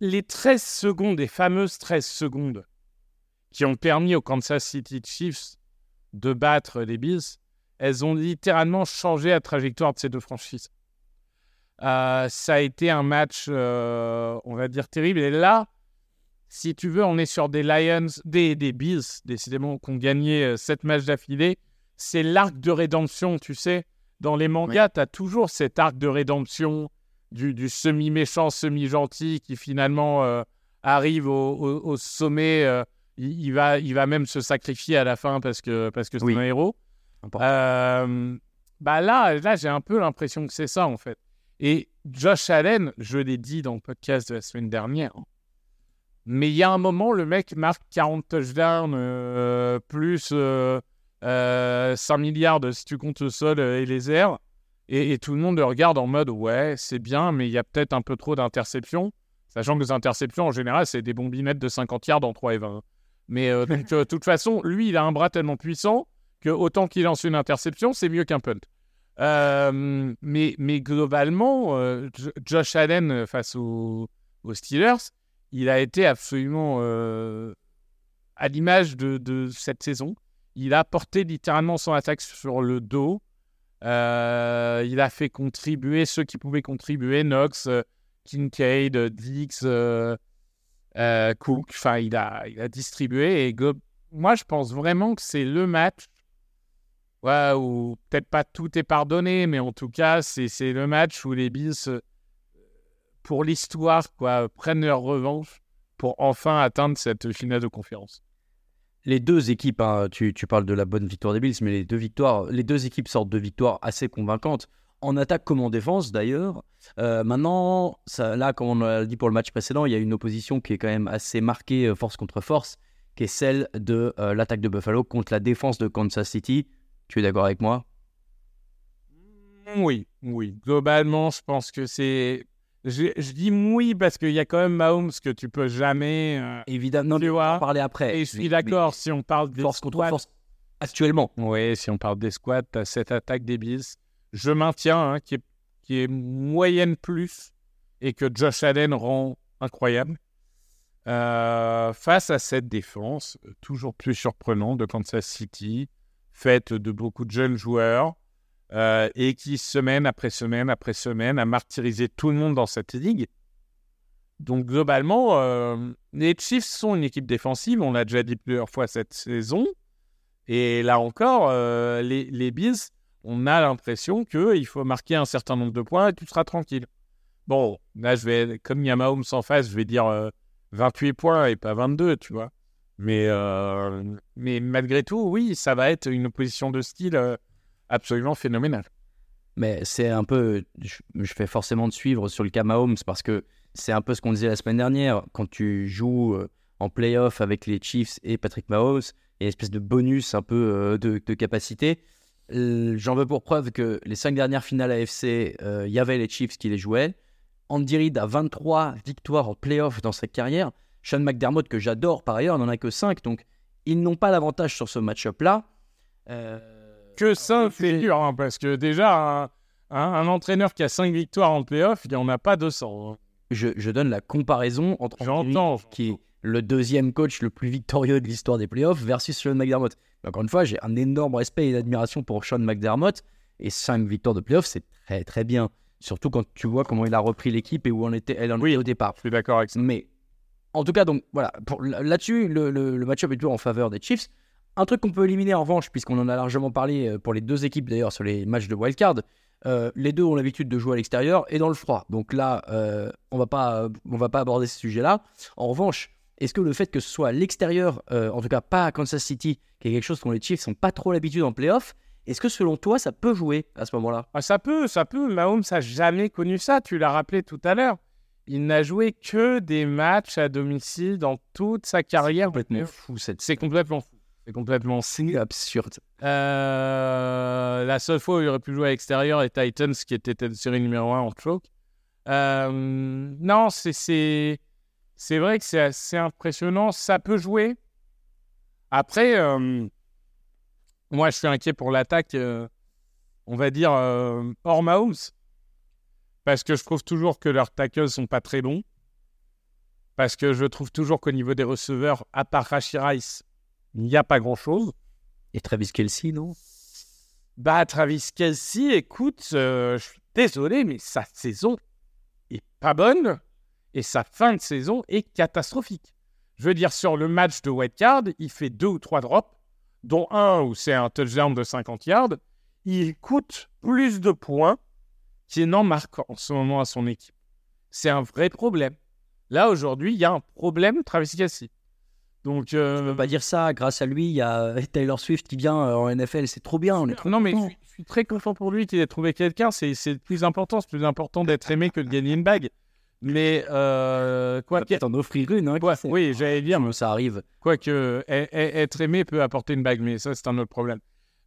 les 13 secondes, les fameuses 13 secondes qui ont permis aux Kansas City Chiefs de battre les Bills, elles ont littéralement changé la trajectoire de ces deux franchises. Euh, ça a été un match, euh, on va dire, terrible. Et là, si tu veux, on est sur des Lions, des, des Bills, décidément, qui ont gagné 7 matchs d'affilée. C'est l'arc de rédemption, tu sais. Dans les mangas, tu as toujours cet arc de rédemption du, semi-méchant, semi-gentil qui finalement euh, arrive au, sommet. Euh, il, va, il va même se sacrifier à la fin parce que parce que c'est un héros. Euh, bah là, là j'ai un peu l'impression que c'est ça en fait. Et Josh Allen, je l'ai dit dans le podcast de la semaine dernière, mais il y a un moment, le mec marque 40 touchdowns plus 5 milliards si tu comptes le sol et les airs. Et, tout le monde le regarde en mode ouais, c'est bien, mais il y a peut-être un peu trop d'interceptions. Sachant que les interceptions, en général, c'est des bombinettes de 50 yards en 3 et 20. Mais euh, de toute façon, lui, il a un bras tellement puissant que autant qu'il lance une interception, c'est mieux qu'un punt. Euh, mais, mais globalement, euh, Josh Allen face aux, Steelers, il a été absolument à l'image de, cette saison. Il a porté littéralement son attaque sur le dos. Euh, il a fait contribuer ceux qui pouvaient contribuer, Knox, euh, Kincaid, Dix, euh, Cook. Enfin, il a, il a distribué. Et moi, je pense vraiment que c'est le match ouais, peut-être pas tout est pardonné, mais en tout cas, c'est le match où les Bills, pour l'histoire, quoi, prennent leur revanche pour enfin atteindre cette finale de conférence les deux équipes, hein, tu, parles de la bonne victoire des Bills, mais les deux victoires, les deux équipes sortent de victoires assez convaincantes en attaque comme en défense d'ailleurs. Euh, maintenant, là, comme on l'a dit pour le match précédent, il y a une opposition qui est quand même assez marquée euh, force contre force, qui est celle de euh, l'attaque de Buffalo contre la défense de Kansas City. Tu es d'accord avec moi? Oui, oui. Globalement, je pense que c'est je, dis oui parce qu'il y a quand même Mahomes que tu peux jamais. Euh, Évidemment, tu vois. parler après. Et je suis d'accord si on parle des force contre force actuellement. Oui, si on parle des squats, as cette attaque des Bills. Je maintiens hein, qui, est, qui est moyenne plus et que Josh Allen rend incroyable. Euh, face à cette défense, toujours plus surprenante de Kansas City, faite de beaucoup de jeunes joueurs, euh, et qui, semaine après semaine après semaine, a martyrisé tout le monde dans cette ligue. Donc, globalement, euh, les Chiefs sont une équipe défensive, on l'a déjà dit plusieurs fois cette saison. Et là encore, euh, les, les on a l'impression qu'il faut marquer un certain nombre de points et tu seras tranquille. Bon, là, je vais, comme il y face, je vais dire 28 points et pas 22, tu vois. Mais, mais malgré tout, oui, ça va être une opposition de style absolument phénoménal. Mais c'est un peu, je, fais forcément de suivre sur le cas Mahomes parce que c'est un peu ce qu'on disait la semaine dernière. Quand tu joues euh, en playoff avec les Chiefs et Patrick Mahomes, il y a une espèce de bonus un peu euh, de, capacité. J'en veux pour preuve que les cinq dernières finales AFC, euh, il y avait les Chiefs qui les jouaient. Andy Reid a 23 victoires en playoff dans sa carrière. Sean McDermott, que j'adore par ailleurs, n'en a que 5. Donc, ils n'ont pas l'avantage sur ce match-up-là. Euh, que ça, c'est dur, hein, parce que déjà, un, entraîneur qui a 5 victoires en playoff, il n'y en a pas 200. Hein. Je, donne la comparaison entre Anthony, qui est le deuxième coach le plus victorieux de l'histoire des playoffs, versus Sean McDermott. encore une fois, j'ai un énorme respect et admiration pour Sean McDermott, et 5 victoires de playoffs, c'est très très bien. Surtout quand tu vois comment il a repris l'équipe et où on était, elle en était au départ. Je suis d'accord avec ça. Mais en tout cas, donc voilà, là-dessus, le, match-up est toujours en faveur des Chiefs. Un truc qu'on peut éliminer en revanche, puisqu'on en a largement parlé euh, pour les deux équipes d'ailleurs sur les matchs de wildcard, euh, les deux ont l'habitude de jouer à l'extérieur et dans le froid. Donc là, euh, on va pas, on va pas aborder ce sujet-là. En revanche, est-ce que le fait que ce soit à l'extérieur, en tout cas pas à Kansas City, qui est quelque chose dont les Chiefs sont pas trop l'habitude en playoff, est-ce que selon toi, ça peut jouer à ce moment-là? Ah, Ça peut, ça peut. Mahomes n'a jamais connu ça. Tu l'as rappelé tout à l'heure. Il n'a joué que des matchs à domicile dans toute sa carrière. C'est complètement fou. C'est complètement fou. C'est complètement absurde. Euh, la seule fois où il aurait pu jouer à l'extérieur, les Titans, qui était série numéro 1 en choke. Euh, non, c'est vrai que c'est assez impressionnant. Ça peut jouer. Après, euh, moi, je suis inquiet pour l'attaque, on va dire, hors mouse. Parce que je trouve toujours que leurs tackles sont pas très bons. parce que je trouve toujours qu'au niveau des receveurs, à part Rashi Rice, il n'y a pas grand-chose. Et Travis Kelsey, non? Bah, Travis Kelsey, écoute, euh, je suis désolé, mais sa saison est pas bonne et sa fin de saison est catastrophique. Je veux dire, sur le match de White Card, il fait deux ou trois drops, dont un où c'est un touchdown de 50 yards. Il coûte plus de points qu'il n'en marque en ce moment à son équipe. C'est un vrai problème. Là, aujourd'hui, il y a un problème, Travis Kelsey. Donc, euh, On peut pas dire ça. Grâce à lui, il y a Taylor Swift qui vient euh, en NFL. C'est trop bien. On est trop non, mais je suis, je suis très content pour lui qu'il ait trouvé quelqu'un. C'est le plus important. C'est plus important d'être aimé que de gagner une bague. Mais euh, quoi qu'il- en offrir une. Hein, qui quoi- oui, j'allais dire, Mais ça arrive. Quoique, e- e- être aimé peut apporter une bague, mais ça, c'est un autre problème.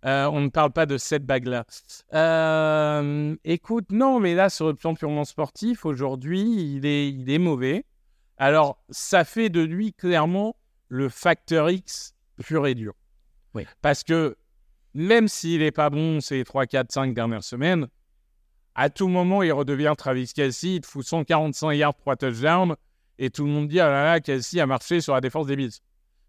Euh, on ne parle pas de cette bague-là. Euh, écoute, non, mais là, sur le plan purement sportif, aujourd'hui, il est, il est mauvais. Alors, ça fait de lui clairement le facteur X pur et dur. Oui. Parce que même s'il n'est pas bon ces 3, 4, 5 dernières semaines, à tout moment, il redevient Travis Kelsey, il te fout 145 yards, 3 touchdowns, et tout le monde dit, ah là là, Kelsey a marché sur la défense des Bills.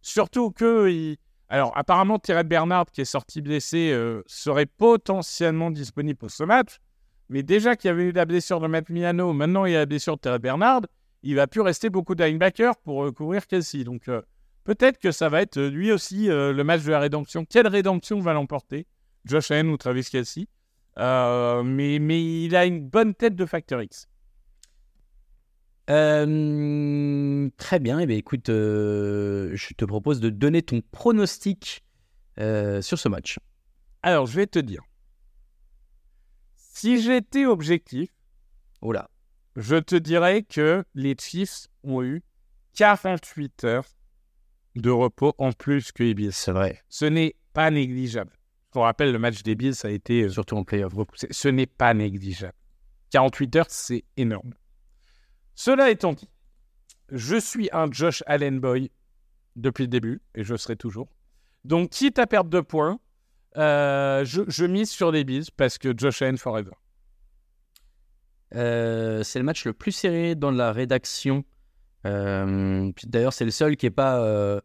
Surtout que, il- alors apparemment, Tyrell Bernard, qui est sorti blessé, euh, serait potentiellement disponible pour ce match, mais déjà qu'il y avait eu la blessure de Matt Milano, maintenant il y a la blessure de Tyrell Bernard, il va plus rester beaucoup de linebackers pour euh, couvrir Kelsey. Donc euh, peut-être que ça va être lui aussi le match de la rédemption. Quelle rédemption va l'emporter Josh Allen ou Travis Kelsey? Mais, mais il a une bonne tête de Factor X. Euh, très bien. Eh bien, écoute, euh, je te propose de donner ton pronostic euh, sur ce match. Alors, je vais te dire. Si j'étais objectif, Oh là. je te dirais que les Chiefs ont eu 48 heures de repos en plus que les Bills. C'est vrai. Ce n'est pas négligeable. Je vous rappelle, le match des Bills a été Surtout en playoff. repoussé. Ce n'est pas négligeable. 48 heures, c'est énorme. Cela étant dit, je suis un Josh Allen boy depuis le début, et je serai toujours. Donc, quitte à perdre deux points, euh, je, mise sur les Bills parce que Josh Allen forever. Euh, c'est le match le plus serré dans la rédaction. Euh, D'ailleurs, c'est le seul qui n'est pas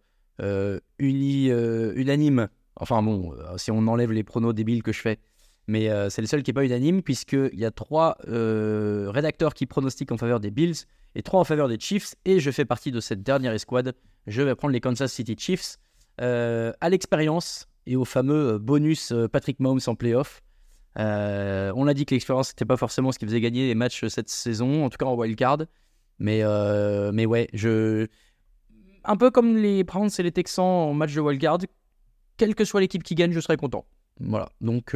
unanime. Enfin bon, si on enlève les pronos débiles que je fais. Mais euh, c'est le seul qui n'est pas unanime, puisqu'il y a trois euh, rédacteurs qui pronostiquent en faveur des Bills et trois en faveur des Chiefs. Et je fais partie de cette dernière escouade. Je vais prendre les Kansas City Chiefs euh, à l'expérience et au fameux euh, bonus Patrick Mahomes en playoff. On a dit que l'expérience n'était pas forcément ce qui faisait gagner les matchs cette saison, en tout cas en wildcard. Mais, mais ouais, je... un peu comme les Browns et les Texans en match de wildcard, quelle que soit l'équipe qui gagne, je serai content. Voilà, donc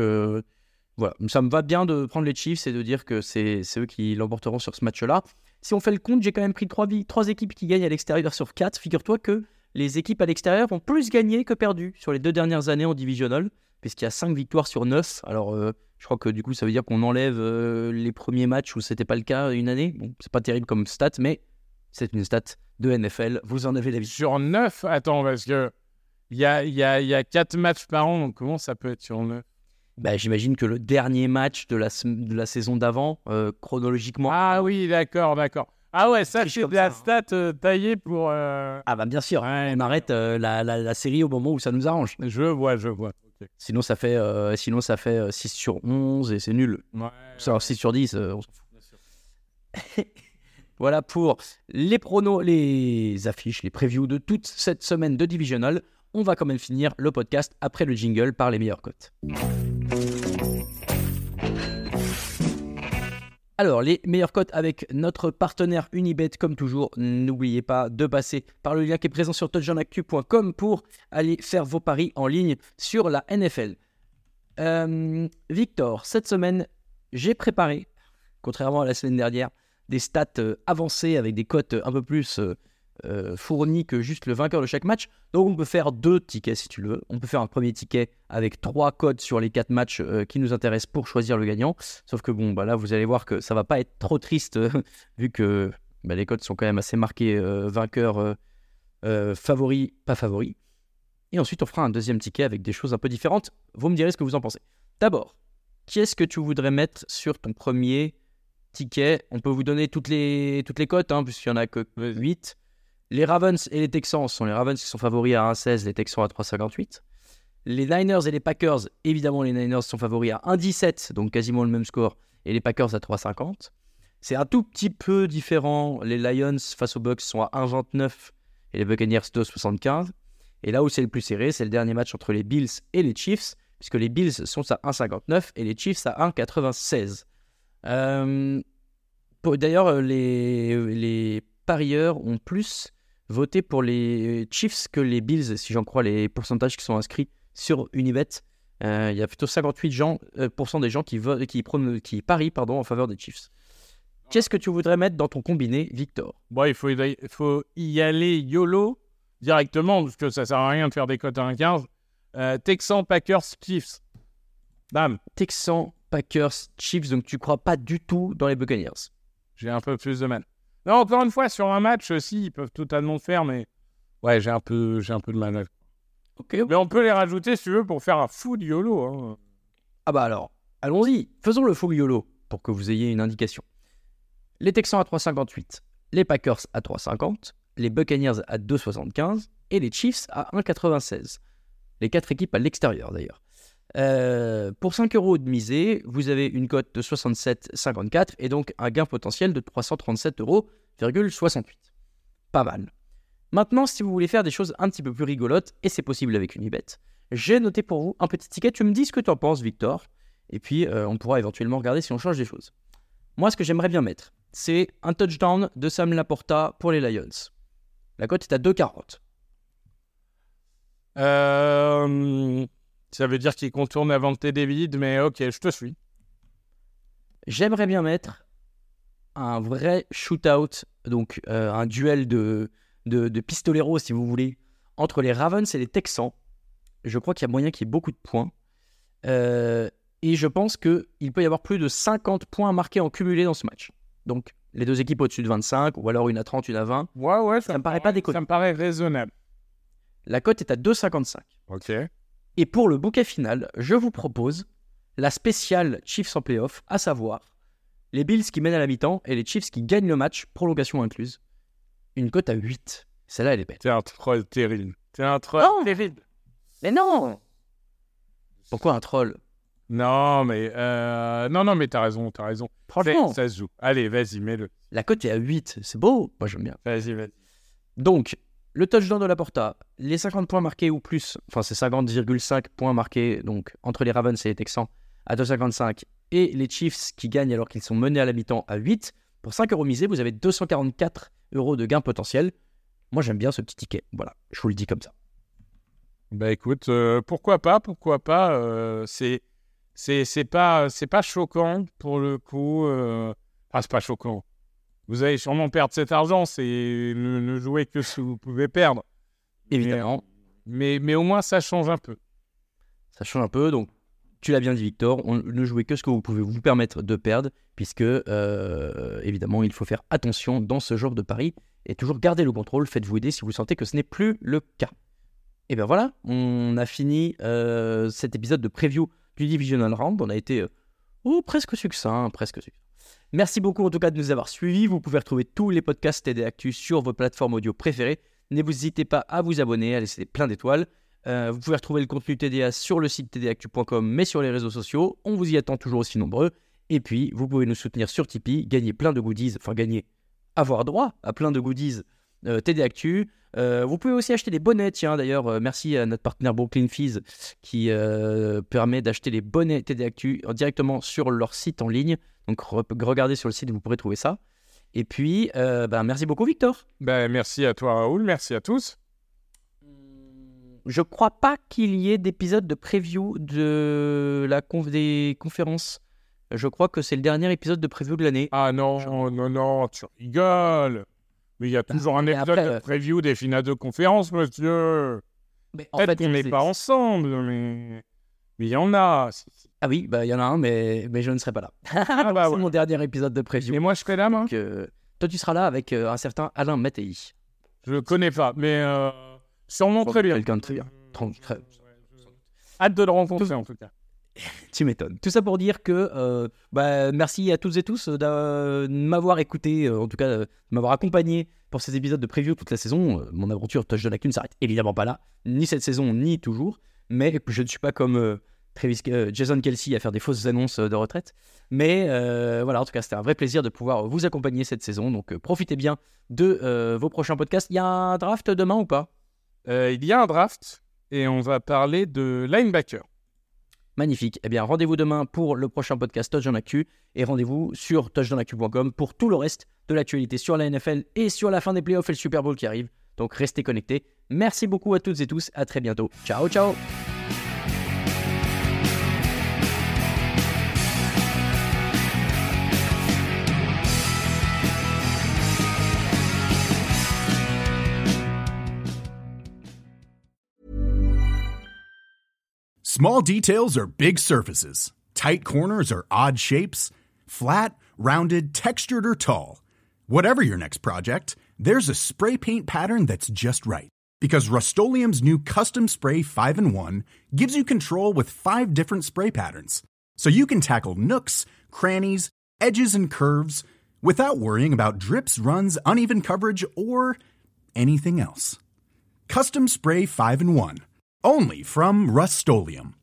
voilà, ça me va bien de prendre les Chiefs et de dire que c'est eux qui l'emporteront sur ce match-là. Si on fait le compte, j'ai quand même pris trois, équipes qui gagnent à l'extérieur sur quatre. Figure-toi que les équipes à l'extérieur ont plus gagné que perdu sur les deux dernières années en divisional, puisqu'il y a 5 victoires sur 9. Alors, euh, je crois que du coup, ça veut dire qu'on enlève euh, les premiers matchs où c'était pas le cas une année. Bon, c'est pas terrible comme stat, mais c'est une stat de NFL. Vous en avez la vie. Sur 9, attends, parce que il y a, y, y a 4 matchs par an, donc comment ça peut être sur 9 Bah, J'imagine que le dernier match de la, de la saison d'avant, euh, chronologiquement. Ah oui, d'accord, d'accord. Ah ouais, ça, c'est de la hein. stat euh, taillée pour... euh, Ah bah bien sûr, Ouais, on arrête la, la- la série au moment où ça nous arrange. Je vois, je vois. Sinon ça fait, sinon, ça fait euh, 6 sur 11 et c'est nul. Ouais, Ça, 6 sur 10, euh, on s'en fout. voilà pour les pronos, les affiches, les previews de toute cette semaine de Divisional. On va quand même finir le podcast après le jingle par les meilleures cotes. Alors, les meilleures cotes avec notre partenaire Unibet, comme toujours. N'oubliez pas de passer par le lien qui est présent sur touchdownactu.com pour aller faire vos paris en ligne sur la NFL. Euh, Victor, cette semaine, j'ai préparé, contrairement à la semaine dernière, des stats euh, avancées avec des cotes un peu plus euh, fournies que juste le vainqueur de chaque match. Donc on peut faire deux tickets si tu le veux. On peut faire un premier ticket avec trois codes sur les quatre matchs euh, qui nous intéressent pour choisir le gagnant. Sauf que bon, bah là vous allez voir que ça va pas être trop triste euh, vu que bah, les codes sont quand même assez marqués vainqueur, favori, pas favori. Et ensuite on fera un deuxième ticket avec des choses un peu différentes. Vous me direz ce que vous en pensez. D'abord, qui est-ce que tu voudrais mettre sur ton premier ticket? On peut vous donner toutes les, toutes les cotes, hein, puisqu'il n'y en a que 8. Les Ravens et les Texans sont les Ravens qui sont favoris à 1,16, les Texans à 3,58. Les Niners et les Packers, évidemment, les Niners sont favoris à 1,17, donc quasiment le même score, et les Packers à 3,50. C'est un tout petit peu différent. Les Lions face aux Bucks sont à 1,29 et les Buccaneers 2,75. Et là où c'est le plus serré, c'est le dernier match entre les Bills et les Chiefs, puisque les Bills sont à 1,59 et les Chiefs à 1,96. Euh, D'ailleurs, les parieurs ont plus voté pour les Chiefs que les Bills, si j'en crois les pourcentages qui sont inscrits sur Unibet. Euh, Il y a plutôt 58 gens, euh, pourcent des gens qui, qui, prônent- qui parient pardon, en faveur des Chiefs. Qu'est-ce que tu voudrais mettre dans ton combiné, Victor? Bon, il faut, y- il faut y aller YOLO directement, parce que ça sert à rien de faire des cotes à 1,15. Euh, Texans, Packers, Chiefs. Bam, Texans, Packers, Chiefs, donc tu crois pas du tout dans les Buccaneers? j'ai un peu plus de mal. Non, encore une fois, sur un match aussi, ils peuvent totalement le faire, mais ouais, j'ai un peu, j'ai un peu de mal. Ok. Mais on peut les rajouter, si tu veux, pour faire un full YOLO. hein. Ah bah alors, allons-y, faisons le full YOLO pour que vous ayez une indication. Les Texans à 3,58, les Packers à 3,50, les Buccaneers à 2,75 et les Chiefs à 1,96. Les quatre équipes à l'extérieur d'ailleurs. Euh, pour 5 euros de misée, vous avez une cote de 67,54 et donc un gain potentiel de 337,68 euros. Pas mal. Maintenant, si vous voulez faire des choses un petit peu plus rigolotes, et c'est possible avec Unibet, j'ai noté pour vous un petit ticket. Tu me dis ce que tu en penses, Victor. Et puis, euh, on pourra éventuellement regarder si on change des choses. Moi, ce que j'aimerais bien mettre, c'est un touchdown de Sam Laporta pour les Lions. La cote est à 2,40. Euh, ça veut dire qu'il contourne avant de David, mais ok, je te suis. J'aimerais bien mettre un vrai shootout, donc euh, un duel de, de, de pistoleros, si vous voulez, entre les Ravens et les Texans. Je crois qu'il y a moyen qu'il y ait beaucoup de points. Euh, et je pense qu'il peut y avoir plus de 50 points marqués en cumulé dans ce match. Donc, les deux équipes au-dessus de 25, ou alors une à 30, une à 20. Ouais, ouais, Ça me paraît pas déconnant. Ça me paraît raisonnable. La cote est à 2,55. Ok. Et pour le bouquet final, je vous propose la spéciale Chiefs en playoff, à savoir les Bills qui mènent à la mi-temps et les Chiefs qui gagnent le match, prolongation incluse. Une cote à 8. Celle-là, elle est belle. T'es un troll terrible. T'es un troll Non. terrible. Mais non Pourquoi un troll? Non, mais euh, non, non, mais t'as raison, t'as raison. Franchement, C'est- Ça se joue. Allez, vas-y, mets-le. la cote est à 8. C'est beau Moi, j'aime bien. Vas-y, vas-y. Donc, le touchdown de la Porta, les 50 points marqués ou plus, enfin c'est 50,5 points marqués donc entre les Ravens et les Texans à 2,55 et les Chiefs qui gagnent alors qu'ils sont menés à la mi-temps à 8. Pour 5 euros misés, vous avez 244 euros de gain potentiel. Moi j'aime bien ce petit ticket. Voilà, je vous le dis comme ça. Bah écoute, euh, pourquoi pas, pourquoi pas. euh, c'est, pas, pas choquant pour le coup. Ah, c'est pas choquant. Vous allez sûrement perdre cet argent, c'est ne, ne jouez que ce que vous pouvez perdre. Évidemment, Mais, mais au moins ça change un peu. ça change un peu. Donc, tu l'as bien dit, Victor, on ne jouez que ce que vous pouvez vous permettre de perdre, puisque euh, évidemment, il faut faire attention dans ce genre de pari et toujours garder le contrôle. Faites-vous aider si vous sentez que ce n'est plus le cas. Et bien voilà, on a fini euh, cet épisode de preview du Divisional Round. On a été euh, oh, presque succinct, presque succinct. Merci beaucoup en tout cas de nous avoir suivis. Vous pouvez retrouver tous les podcasts TD Actu sur vos plateformes audio préférées. N'hésitez pas à vous abonner, à laisser plein d'étoiles. Euh, vous pouvez retrouver le contenu TDA sur le site tdactu.com, mais sur les réseaux sociaux. On vous y attend toujours aussi nombreux. Et puis, vous pouvez nous soutenir sur Tipeee, gagner plein de goodies, enfin gagner, avoir droit à plein de goodies euh, TD Actu. Euh, vous pouvez aussi acheter des bonnets, tiens d'ailleurs, merci à notre partenaire Brooklyn Fees qui permet d'acheter les bonnets TD Actu directement sur leur site en ligne. Donc re- regardez sur le site, vous pourrez trouver ça. Et puis, euh, ben, merci beaucoup Victor. Ben, merci à toi, Raoul. Merci à tous. Je crois pas qu'il y ait d'épisode de preview de la conf des conférences. Je crois que c'est le dernier épisode de preview de l'année. Ah non, non, non, tu rigoles. Mais il y a toujours un épisode après, de euh, preview des finales de conférence, monsieur. Mais en Peut-être qu'on n'est pas ensemble, mais mais il y en a. Ah oui, bah il y en a un, mais, mais je ne serai pas là. Donc, bah c'est ouais. mon dernier épisode de preview. Mais moi, je serai là, moi. Donc, euh, toi, tu seras là avec euh, un certain Alain Mattei. Je connais pas, mais euh, sûrement très bien. Quelqu'un de très bien. Très- Hâte de le rencontrer, en tout cas. tu m'étonnes. Tout ça pour dire que euh, bah, merci à toutes et tous de m'avoir écouté, en tout cas de m'avoir accompagné pour ces épisodes de preview toute la saison. Mon aventure Touch de la ne s'arrête évidemment pas là, ni cette saison, ni toujours. Mais je ne suis pas comme Jason Kelsey à faire des fausses annonces de retraite. Mais voilà, en tout cas, c'était un vrai plaisir de pouvoir vous accompagner cette saison. Donc profitez bien de vos prochains podcasts. Il y a un draft demain ou pas? Il y a un draft et on va parler de linebacker. Magnifique. Eh bien, rendez-vous demain pour le prochain podcast Touchdown Actu et rendez-vous sur touchdownactu.com pour tout le reste de l'actualité sur la NFL et sur la fin des playoffs et le Super Bowl qui arrive. Donc restez connectés. Merci beaucoup à toutes et tous. À très bientôt. Ciao, ciao. Small details are big surfaces. Tight corners are odd shapes. Flat, rounded, textured, or tall. Whatever your next project, there's a spray paint pattern that's just right. Because Rust new Custom Spray 5 and 1 gives you control with five different spray patterns. So you can tackle nooks, crannies, edges, and curves without worrying about drips, runs, uneven coverage, or anything else. Custom Spray 5 and 1 only from Rust-Oleum